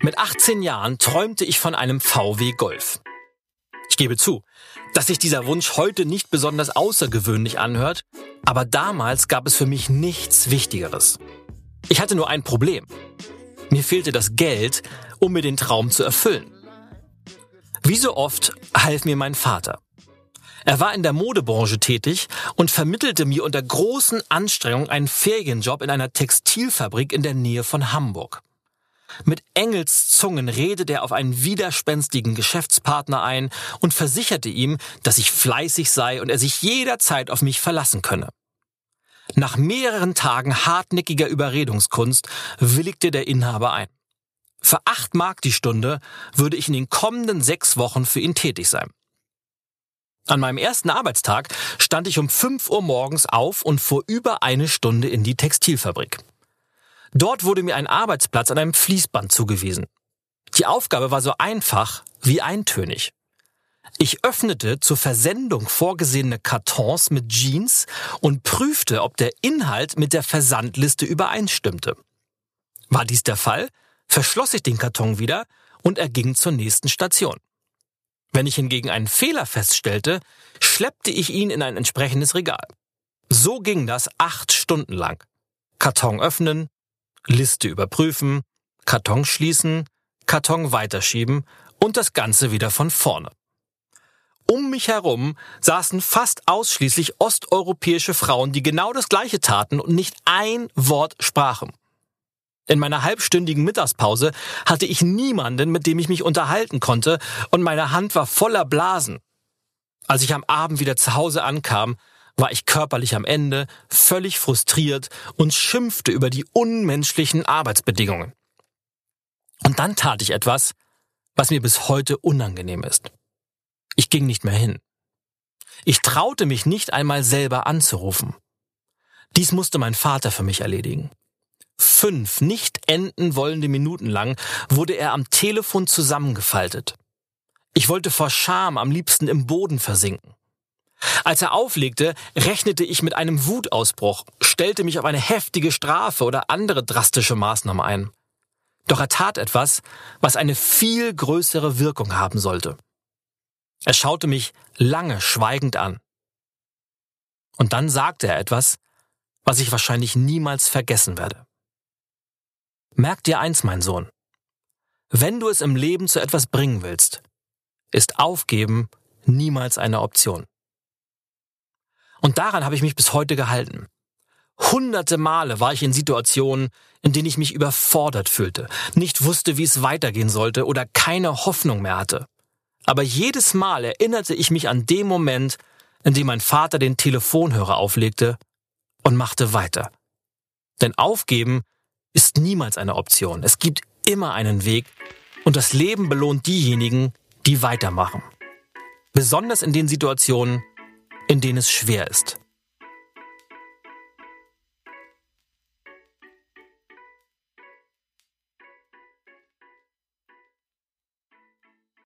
Mit 18 Jahren träumte ich von einem VW Golf. Ich gebe zu, dass sich dieser Wunsch heute nicht besonders außergewöhnlich anhört, aber damals gab es für mich nichts Wichtigeres. Ich hatte nur ein Problem. Mir fehlte das Geld, um mir den Traum zu erfüllen. Wie so oft half mir mein Vater. Er war in der Modebranche tätig und vermittelte mir unter großen Anstrengungen einen Ferienjob in einer Textilfabrik in der Nähe von Hamburg. Mit Engelszungen redete er auf einen widerspenstigen Geschäftspartner ein und versicherte ihm, dass ich fleißig sei und er sich jederzeit auf mich verlassen könne. Nach mehreren Tagen hartnäckiger Überredungskunst willigte der Inhaber ein. Für acht Mark die Stunde würde ich in den kommenden sechs Wochen für ihn tätig sein. An meinem ersten Arbeitstag stand ich um 5 Uhr morgens auf und fuhr über eine Stunde in die Textilfabrik. Dort wurde mir ein Arbeitsplatz an einem Fließband zugewiesen. Die Aufgabe war so einfach wie eintönig. Ich öffnete zur Versendung vorgesehene Kartons mit Jeans und prüfte, ob der Inhalt mit der Versandliste übereinstimmte. War dies der Fall, verschloss ich den Karton wieder und er ging zur nächsten Station. Wenn ich hingegen einen Fehler feststellte, schleppte ich ihn in ein entsprechendes Regal. So ging das acht Stunden lang. Karton öffnen, Liste überprüfen, Karton schließen, Karton weiterschieben und das Ganze wieder von vorne. Um mich herum saßen fast ausschließlich osteuropäische Frauen, die genau das Gleiche taten und nicht ein Wort sprachen. In meiner halbstündigen Mittagspause hatte ich niemanden, mit dem ich mich unterhalten konnte, und meine Hand war voller Blasen. Als ich am Abend wieder zu Hause ankam, war ich körperlich am Ende, völlig frustriert und schimpfte über die unmenschlichen Arbeitsbedingungen. Und dann tat ich etwas, was mir bis heute unangenehm ist. Ich ging nicht mehr hin. Ich traute mich nicht einmal selber anzurufen. Dies musste mein Vater für mich erledigen. Fünf nicht enden wollende Minuten lang wurde er am Telefon zusammengefaltet. Ich wollte vor Scham am liebsten im Boden versinken. Als er auflegte, rechnete ich mit einem Wutausbruch, stellte mich auf eine heftige Strafe oder andere drastische Maßnahmen ein. Doch er tat etwas, was eine viel größere Wirkung haben sollte. Er schaute mich lange schweigend an. Und dann sagte er etwas, was ich wahrscheinlich niemals vergessen werde. Merk dir eins, mein Sohn. Wenn du es im Leben zu etwas bringen willst, ist Aufgeben niemals eine Option. Und daran habe ich mich bis heute gehalten. Hunderte Male war ich in Situationen, in denen ich mich überfordert fühlte, nicht wusste, wie es weitergehen sollte oder keine Hoffnung mehr hatte. Aber jedes Mal erinnerte ich mich an den Moment, in dem mein Vater den Telefonhörer auflegte und machte weiter. Denn aufgeben ist niemals eine Option. Es gibt immer einen Weg und das Leben belohnt diejenigen, die weitermachen. Besonders in den Situationen, in denen es schwer ist.